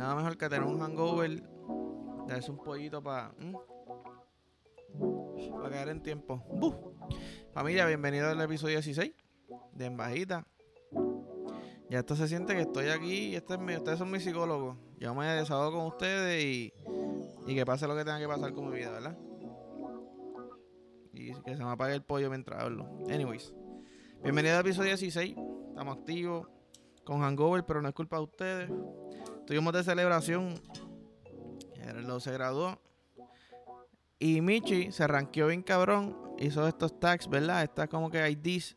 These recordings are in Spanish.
Nada mejor que tener un hangover, darse un pollito para para caer en tiempo. Familia, bienvenido al episodio 16 de En Bajita. Ya esto se siente que estoy aquí y este es mi, ustedes son mis psicólogos. Yo me desahogo con ustedes y, y que pase lo que tenga que pasar con mi vida, ¿verdad? Y que se me apague el pollo mientras hablo. Anyways, bienvenido al episodio 16. Estamos activos con Hangover, pero no es culpa de ustedes. Estuvimos de celebración. Lo se graduó. Y Michi se ranqueó bien cabrón. Hizo estos tags, ¿verdad? Está como que IDs.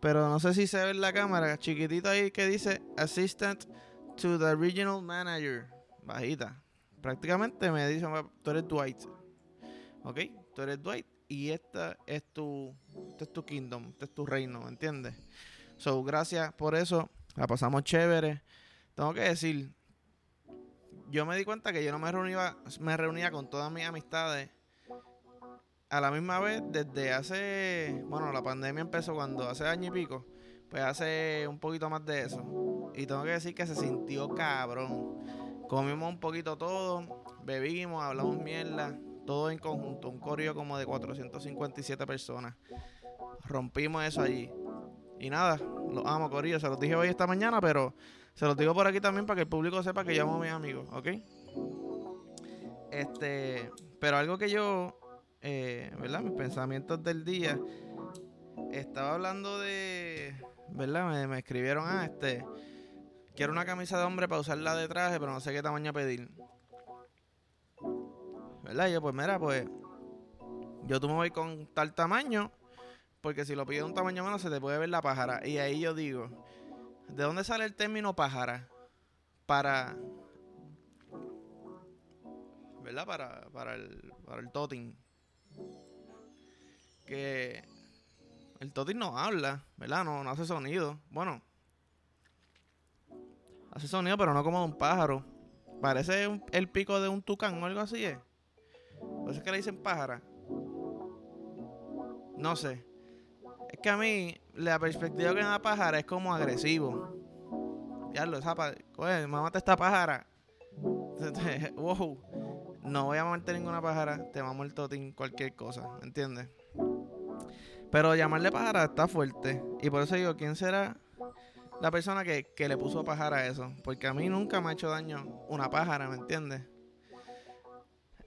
Pero no sé si se ve en la cámara. Chiquitito ahí que dice Assistant to the Regional Manager. Bajita. Prácticamente me dice, tú eres Dwight. ¿Ok? Tú eres Dwight. Y esta es tu, este es tu kingdom. Este es tu reino, ¿me entiendes? So, gracias por eso. La pasamos chévere. Tengo que decir, yo me di cuenta que yo no me reunía, me reunía con todas mis amistades a la misma vez desde hace, bueno, la pandemia empezó cuando hace año y pico, pues hace un poquito más de eso. Y tengo que decir que se sintió cabrón. Comimos un poquito todo, bebimos, hablamos mierda, todo en conjunto, un correo como de 457 personas. Rompimos eso allí. Y nada, los amo, Corillo. Se los dije hoy esta mañana, pero se los digo por aquí también para que el público sepa que llamo a mis amigos, ¿ok? Este, pero algo que yo, eh, ¿verdad? Mis pensamientos del día. Estaba hablando de, ¿verdad? Me, escribieron, ah, este, quiero una camisa de hombre para usarla de traje, pero no sé qué tamaño pedir. ¿Verdad? Y yo, pues mira, pues, yo tú me voy con tal tamaño porque si lo pides un tamaño menos se te puede ver la pájara. Y ahí yo digo, ¿de dónde sale el término pájara? Para. ¿Verdad? Para, para el, para el totin. Que el totin no habla, ¿verdad? No, no hace sonido. Bueno, hace sonido, pero no como de un pájaro. Parece el pico de un tucán o algo así, ¿eh? Por eso es que le dicen pájara. No sé. Es que a mí, la perspectiva que me da pájara es como agresivo. Ya lo esa Oye, mamá esta pájara. wow. No voy a matar ninguna pájara. Te mamo el totín, cualquier cosa. ¿Entiendes? Pero llamarle pájara está fuerte. Y por eso digo, ¿quién será la persona que, que le puso pájara a eso? Porque a mí nunca me ha hecho daño una pájara, ¿me entiendes?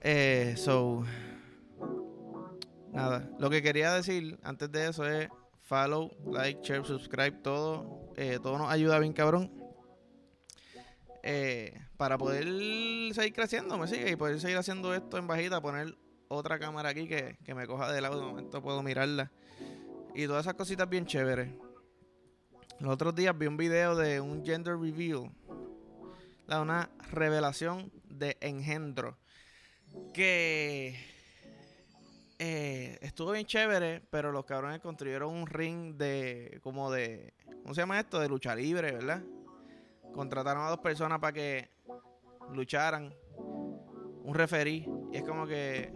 Eh, so Nada, lo que quería decir antes de eso es follow, like, share, subscribe, todo. Eh, todo nos ayuda bien cabrón. Eh, para poder seguir creciendo, me sigue y poder seguir haciendo esto en bajita, poner otra cámara aquí que, me coja de lado, de momento puedo mirarla. Y todas esas cositas bien chéveres. Los otros días vi un video de un gender reveal. Una revelación de engendro. Que eh, estuvo bien chévere, pero los cabrones construyeron un ring de, como de, ¿cómo se llama esto? De lucha libre, ¿verdad? Contrataron a dos personas para que lucharan, un referí, y es como que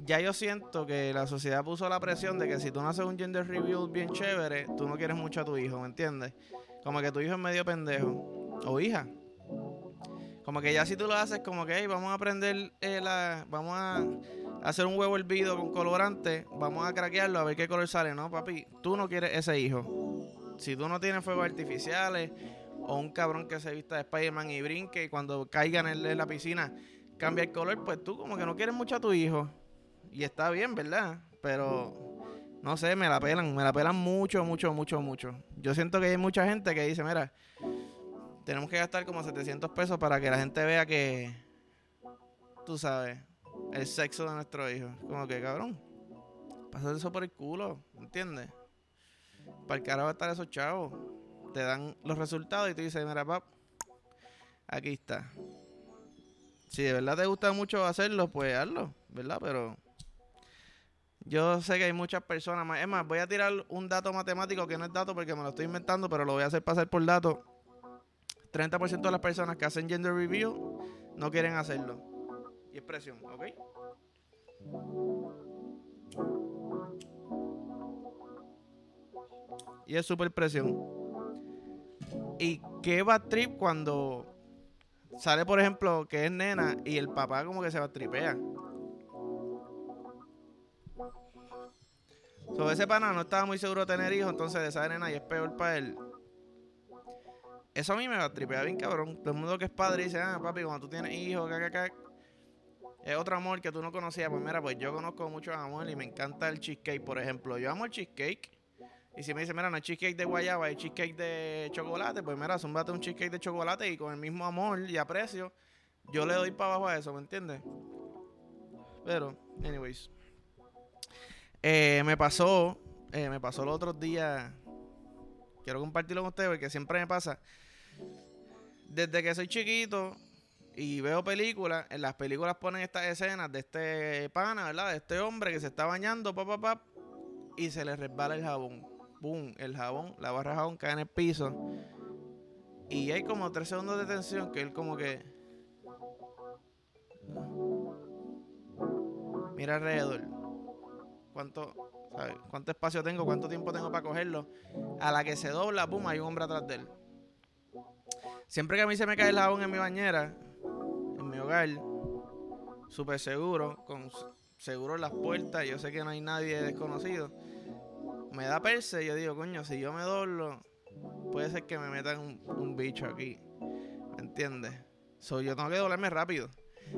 ya yo siento que la sociedad puso la presión de que si tú no haces un gender review bien chévere, tú no quieres mucho a tu hijo, ¿me entiendes? Como que tu hijo es medio pendejo, o hija. Como que ya si tú lo haces, como que, vamos a aprender eh, la, vamos a hacer un huevo hervido con colorante, vamos a craquearlo a ver qué color sale, ¿no, papi? Tú no quieres ese hijo. Si tú no tienes fuegos artificiales o un cabrón que se vista de Spider-Man y brinque y cuando caigan en, la piscina cambia el color, pues tú como que no quieres mucho a tu hijo. Y está bien, ¿verdad? Pero no sé, me la pelan, me la pelan mucho, mucho, mucho, mucho. Yo siento que hay mucha gente que dice, mira, tenemos que gastar como 700 pesos para que la gente vea que, tú sabes, el sexo de nuestro hijo. Como que, cabrón, pasa eso por el culo, ¿entiendes? Para el cara va a estar esos chavos. Te dan los resultados y te dicen, mira, pap, aquí está. Si de verdad te gusta mucho hacerlo, pues hazlo, ¿verdad? Pero yo sé que hay muchas personas más. Es más, voy a tirar un dato matemático que no es dato porque me lo estoy inventando, pero lo voy a hacer pasar por dato. 30% de las personas que hacen gender review no quieren hacerlo y expresión, ¿ok? Y es super presión. ¿Y qué va trip cuando sale, por ejemplo, que es nena y el papá como que se va tripea. Sobre ese pana no estaba muy seguro de tener hijos, entonces de esa nena y es peor para él. Eso a mí me va a tripear bien cabrón. Todo el mundo que es padre dice, ah, papi, cuando tú tienes hijos, es otro amor que tú no conocías. Pues mira, pues yo conozco mucho amor y me encanta el cheesecake, por ejemplo. Yo amo el cheesecake. Y si me dice, mira, no hay cheesecake de guayaba, hay cheesecake de chocolate, pues mira, zumbate un cheesecake de chocolate y con el mismo amor y aprecio, yo le doy para abajo a eso, ¿me entiendes? Pero, anyways. Eh, me pasó, eh, me pasó los otros días. Quiero compartirlo con ustedes porque siempre me pasa. Desde que soy chiquito y veo películas, en las películas ponen estas escenas de este pana, ¿verdad? De este hombre que se está bañando, papá, papá, y se le resbala el jabón. Boom, el jabón, la barra jabón cae en el piso. Y hay como tres segundos de tensión que él como que... Mira alrededor cuánto, cuánto espacio tengo, cuánto tiempo tengo para cogerlo. A la que se dobla, pum, hay un hombre atrás de él. Siempre que a mí se me cae el jabón en mi bañera, hogar, súper seguro, con seguro las puertas, yo sé que no hay nadie desconocido. Me da perse yo digo, coño, si yo me doblo, puede ser que me metan un, bicho aquí. ¿Me entiendes? So, yo tengo que doblarme rápido.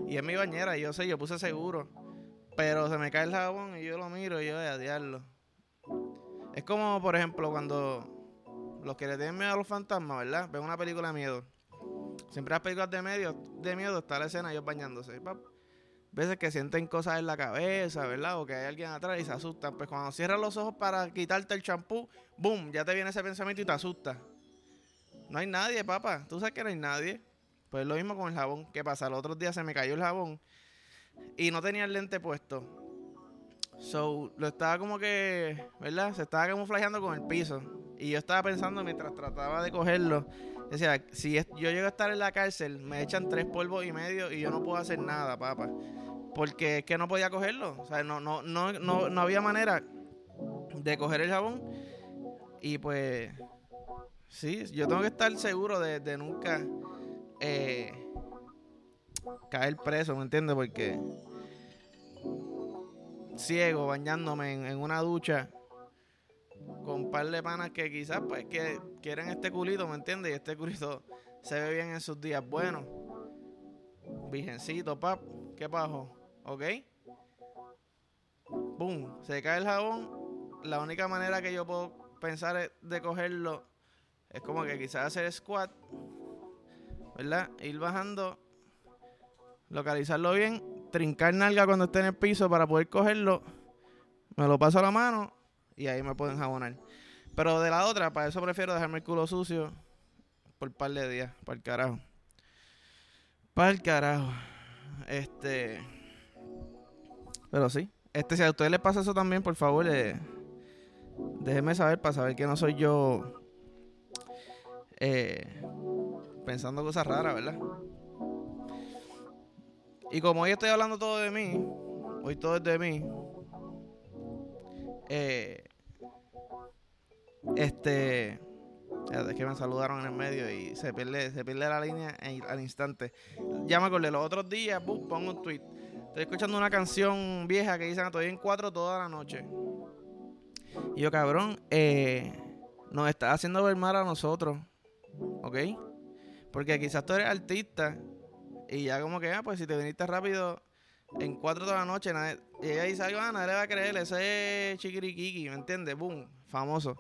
Y en mi bañera, yo sé, yo puse seguro. Pero se me cae el jabón y yo lo miro y yo voy a diarlo. Es como, por ejemplo, cuando los que le tienen miedo a los fantasmas, ¿verdad? Ven una película de miedo. Siempre las películas de, medio, de miedo está la escena ellos bañándose. Veces que sienten cosas en la cabeza, ¿verdad? O que hay alguien atrás y se asustan. Pues cuando cierras los ojos para quitarte el champú, ¡boom! Ya te viene ese pensamiento y te asusta. No hay nadie, papá. Tú sabes que no hay nadie. Pues lo mismo con el jabón. ¿Qué pasa? El otro día se me cayó el jabón y no tenía el lente puesto. So, lo estaba como que, ¿verdad? Se estaba camuflajeando con el piso. Y yo estaba pensando mientras trataba de cogerlo. Decía, si yo llego a estar en la cárcel, me echan tres polvos y medio y yo no puedo hacer nada, papá. Porque es que no podía cogerlo. O sea, no, no, no, no, no había manera de coger el jabón. Y pues, sí, yo tengo que estar seguro de, de nunca eh, caer preso, ¿me entiendes? Porque ciego, bañándome en, una ducha con un par de panas que quizás pues que quieren este culito, ¿me entiendes? Y este culito se ve bien en sus días buenos. Virgencito, pap, ¿qué pasó? ¿Ok? Boom, se cae el jabón. La única manera que yo puedo pensar de cogerlo es como que quizás hacer squat, ¿verdad? Ir bajando localizarlo bien, trincar nalga cuando esté en el piso para poder cogerlo, me lo paso a la mano y ahí me pueden jabonar. Pero de la otra, para eso prefiero dejarme el culo sucio por un par de días, para el carajo. Para el carajo. Este. Pero sí. Este, si a ustedes les pasa eso también, por favor, eh, déjenme saber para saber que no soy yo eh, pensando cosas raras, ¿verdad? Y como hoy estoy hablando todo de mí, hoy todo es de mí, eh, este, es que me saludaron en el medio y se pierde, se pierde la línea al instante. Ya me acordé, los otros días, pongo un tweet. Estoy escuchando una canción vieja que dicen estoy en cuatro toda la noche. Y yo, cabrón, eh, nos está haciendo ver mal a nosotros. ¿Ok? Porque quizás tú eres artista y ya como que, ah, pues si te viniste rápido en 4 de la noche, nadie, y ella dice algo, ah, nadie le va a creer, ese es chiquiriquiqui, ¿me entiendes? Boom, famoso.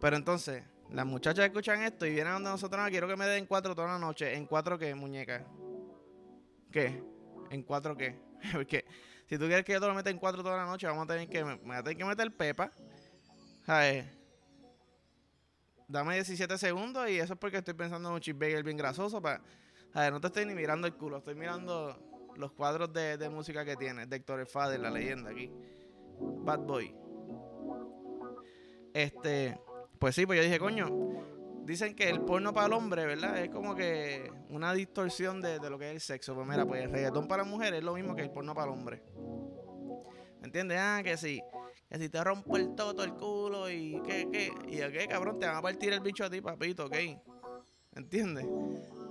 Pero entonces, las muchachas escuchan esto y vienen donde nosotros, no, quiero que me den 4 toda la noche. ¿En 4 qué, muñeca? ¿Qué? ¿En 4 qué? Porque si tú quieres que yo te lo meta en 4 toda la noche, vamos a tener que, me, voy a tener que meter pepa. ¿Sabes? Dame 17 segundos y eso es porque estoy pensando en un cheeseburger bien grasoso para a ver, no te estoy ni mirando el culo, estoy mirando los cuadros de, música que tiene. De Héctor Fader, la leyenda aquí. Bad Boy. Este, pues sí, pues yo dije, coño, dicen que el porno para el hombre, ¿verdad? Es como que una distorsión de, lo que es el sexo. Pues mira, pues el reggaetón para la mujer es lo mismo que el porno para el hombre. ¿Me entiendes? Ah, que sí. Que si te rompo el toto, el culo y qué, qué. Y qué, cabrón, te van a partir el bicho a ti, papito, ¿ok? ¿Entiendes?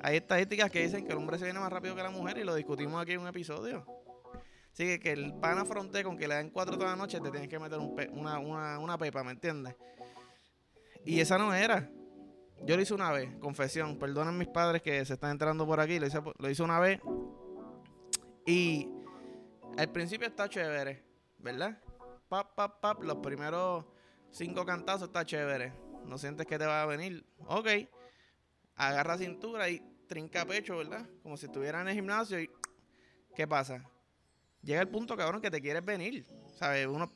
Hay estadísticas que dicen que el hombre se viene más rápido que la mujer y lo discutimos aquí en un episodio. Así que el pan afronte con que le den cuatro toda la noche, te tienes que meter una, una, una pepa, ¿me entiendes? Y esa no era. Yo lo hice una vez, confesión. Perdonen mis padres que se están entrando por aquí. Lo hice, lo hice una vez. Y al principio está chévere, ¿verdad? Pap, pap, pap. Los primeros cinco cantazos está chévere. No sientes que te va a venir. Ok. Agarra cintura y trinca pecho, ¿verdad? Como si estuviera en el gimnasio y. ¿Qué pasa? Llega el punto, cabrón, que te quieres venir. ¿Sabes? Uno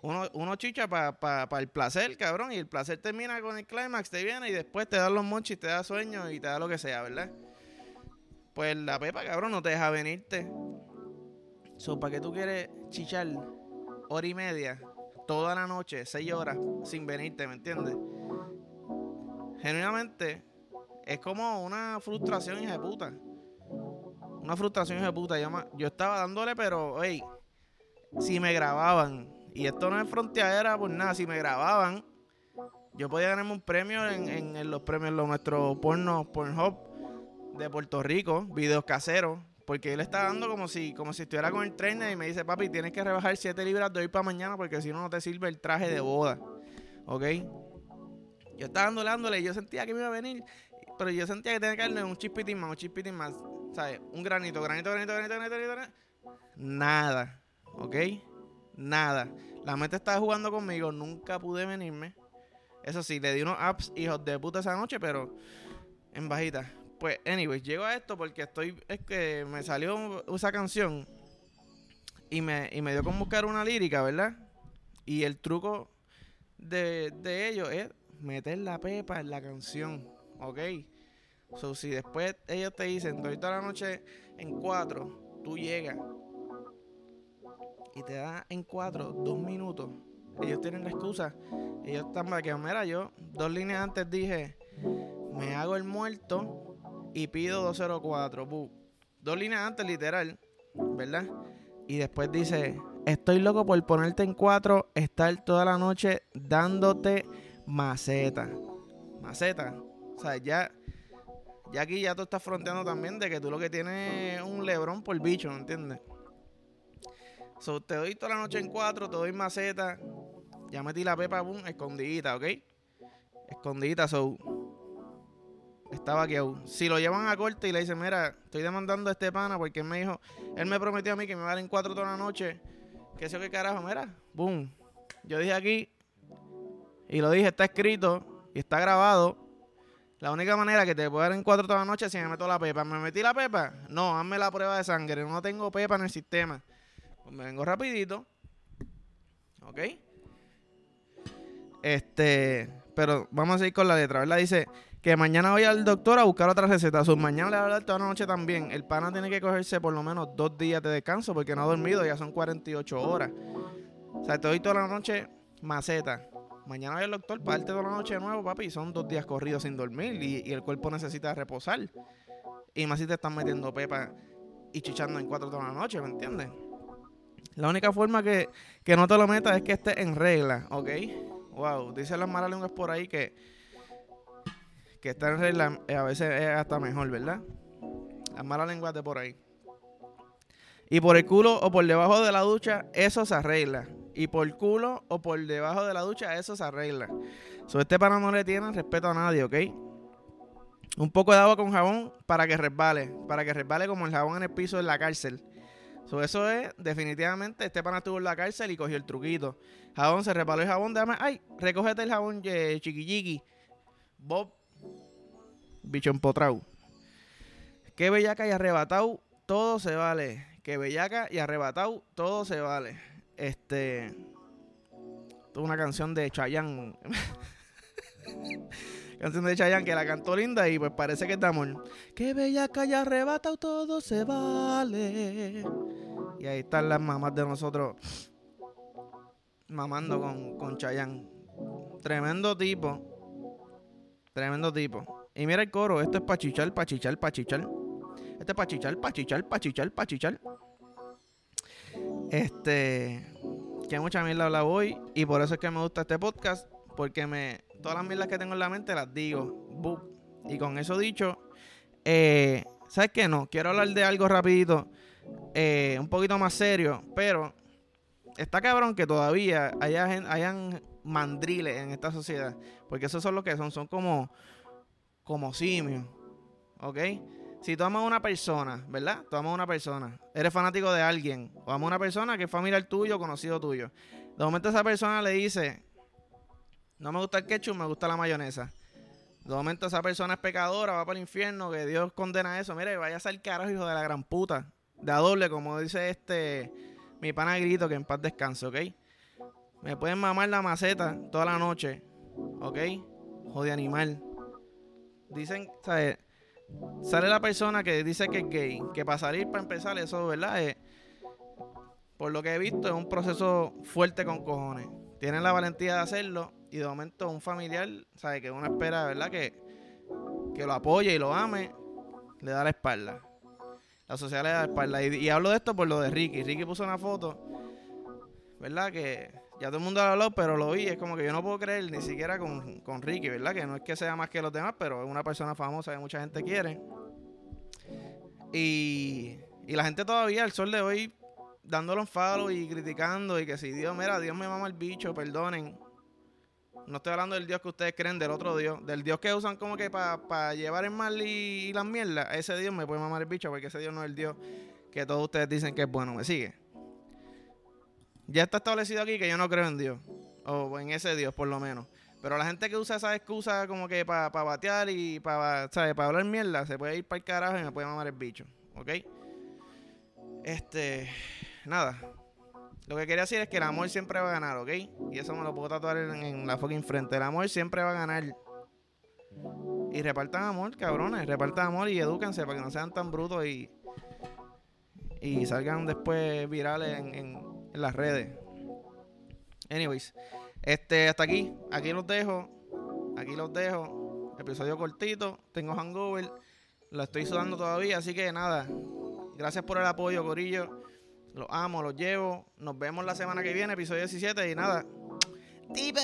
uno, uno chicha para el placer, cabrón, y el placer termina con el clímax, te viene y después te da los monchis, te da sueño y te da lo que sea, ¿verdad? Pues la pepa, cabrón, no te deja venirte. So, ¿para qué tú quieres chichar hora y media, toda la noche, seis horas, sin venirte, ¿me entiendes? Genuinamente, es como una frustración hija de puta. Una frustración hija de puta. Yo, yo estaba dándole, pero, hey, si me grababan y esto no es fronteadera por nada. Si me grababan, yo podía ganarme un premio en, los premios, los nuestros porno, Pornhub de Puerto Rico, videos caseros. Porque él está dando como si, como si estuviera con el trainer y me dice, papi, tienes que rebajar 7 libras de hoy para mañana porque si no, no te sirve el traje de boda. ¿Ok? Yo estaba dándole, dándole y yo sentía que me iba a venir. Pero yo sentía que tenía que darle un chispitín más, un chispitín más. ¿Sabes? Un granito, granito, granito, granito, granito, granito. Nada. ¿Ok? Nada. La meta estaba jugando conmigo, nunca pude venirme. Eso sí, le di unos apps hijos de puta esa noche, pero en bajita. Pues, anyways, llego a esto porque estoy. Es que me salió esa canción y me, y me dio con buscar una lírica, ¿verdad? Y el truco de, de ellos es meter la pepa en la canción, ¿ok? So, si después ellos te dicen, doy toda la noche en cuatro, tú llegas y te da en cuatro, dos minutos, ellos tienen la excusa. Ellos están para que, mira, yo dos líneas antes dije, me hago el muerto y pido 204. Dos líneas antes, literal, ¿verdad? Y después dice, estoy loco por ponerte en cuatro, estar toda la noche dándote maceta. Maceta. O sea, ya, ya aquí ya tú estás fronteando también de que tú lo que tienes es un lebrón por bicho, ¿no entiendes? So, te doy toda la noche en cuatro, te doy maceta. Ya metí la pepa, boom, escondidita, ¿ok? Escondidita, so. Estaba aquí aún. Si lo llevan a corte y le dicen, mira, estoy demandando a este pana porque él me dijo, él me prometió a mí que me va en cuatro toda la noche. ¿Qué sé qué carajo? Mira, boom. Yo dije aquí, y lo dije, está escrito y está grabado. La única manera que te puedo dar en cuatro toda la noche es si me meto la pepa. ¿Me metí la pepa? No, hazme la prueba de sangre. No tengo pepa en el sistema. Pues me vengo rapidito. ¿Ok? Este, pero vamos a seguir con la letra, ¿verdad? Dice que mañana voy al doctor a buscar otra receta. Su mañana le va a dar toda la noche también. El pana tiene que cogerse por lo menos dos días de descanso porque no ha dormido, ya son 48 horas. O sea, te doy toda la noche maceta. Mañana voy al doctor para darte toda la noche de nuevo, papi. Y son dos días corridos sin dormir y, el cuerpo necesita reposar. Y más si te están metiendo pepa y chichando en cuatro toda la noche, ¿me entiendes? La única forma que, no te lo metas es que esté en regla, ¿ok? Wow, dice las malas lenguas por ahí que, que estar en regla eh, a veces es hasta mejor, ¿verdad? Las malas lenguas de por ahí. Y por el culo o por debajo de la ducha, eso se arregla. Y por culo o por debajo de la ducha, eso se arregla. So, este pana no le tiene respeto a nadie, ¿ok? Un poco de agua con jabón para que resbale. Para que resbale como el jabón en el piso de la cárcel eso es, definitivamente, este pana estuvo en la cárcel y cogió el truquito. Jabón, se reparó el jabón, déjame, ay, recógete el jabón eh, chiqui Bob, bicho empotrao. Que bellaca y arrebatado, todo se vale. Que bellaca y arrebatado, todo se vale. Este. Esto es una canción de Chayanne. canción de Chayanne que la cantó linda y pues parece que es de amor. Que bellaca y arrebatado, todo se vale. Y ahí están las mamás de nosotros mamando con, con Chayanne. Tremendo tipo. Tremendo tipo. Y mira el coro, esto es pachichar, pachichar, pachichar. Este es pachichar, pachichar, pachichar, pachichar. Este. Que mucha mierda habla hoy. Y por eso es que me gusta este podcast. Porque me. Todas las mierdas que tengo en la mente las digo. Y con eso dicho, Eh, ¿Sabes qué? No, quiero hablar de algo rapidito, eh, un poquito más serio, pero está cabrón que todavía haya, hayan mandriles en esta sociedad, porque esos son lo que son, son como, como simios, ¿ok? Si tú amas a una persona, ¿verdad? Tú amas a una persona, eres fanático de alguien, o a una persona que es familiar tuyo, conocido tuyo. De momento esa persona le dice, no me gusta el ketchup, me gusta la mayonesa. De momento esa persona es pecadora, va para el infierno, que Dios condena eso. Mire, vaya a ser carajo, hijo de la gran puta. De a doble, como dice este, mi pana grito, que en paz descanse, ¿ok? Me pueden mamar la maceta toda la noche, ¿ok? Jode animal. Dicen, ¿sabes? Sale la persona que dice que es gay, que para salir, para empezar, eso, ¿verdad? Es, por lo que he visto, es un proceso fuerte con cojones. Tienen la valentía de hacerlo y de momento un familiar, sabe que uno espera, ¿verdad? Que, que lo apoye y lo ame, le da la espalda. La sociedad le da la espalda. Y, hablo de esto por lo de Ricky. Ricky puso una foto, ¿verdad? Que ya todo el mundo lo habló, pero lo vi. Es como que yo no puedo creer ni siquiera con, con Ricky, ¿verdad? Que no es que sea más que los demás, pero es una persona famosa que mucha gente quiere. Y, y la gente todavía, al sol de hoy, dándolo un follow y criticando y que si Dios, mira, Dios me mama el bicho, perdonen. No estoy hablando del Dios que ustedes creen, del otro Dios. Del Dios que usan como que para llevar el mal y, las mierdas. Ese Dios me puede mamar el bicho porque ese Dios no es el Dios que todos ustedes dicen que es bueno. ¿Me sigue? Ya está establecido aquí que yo no creo en Dios. O en ese Dios, por lo menos. Pero la gente que usa esa excusa como que para batear y para, Para hablar mierda, se puede ir para el carajo y me puede mamar el bicho. ¿Ok? Este. Nada. Lo que quería decir es que el amor siempre va a ganar, ¿ok? Y eso me lo puedo tatuar en, la fucking frente. El amor siempre va a ganar. Y repartan amor, cabrones. Repartan amor y edúquense para que no sean tan brutos y, y salgan después virales en, en, las redes. Anyways, este, hasta aquí. Aquí los dejo. Aquí los dejo. Episodio cortito. Tengo hangover. Lo estoy sudando todavía. Así que nada. Gracias por el apoyo, Corillo. Los amo, los llevo. Nos vemos la semana que viene, episodio 17 y nada. ¡Tipe!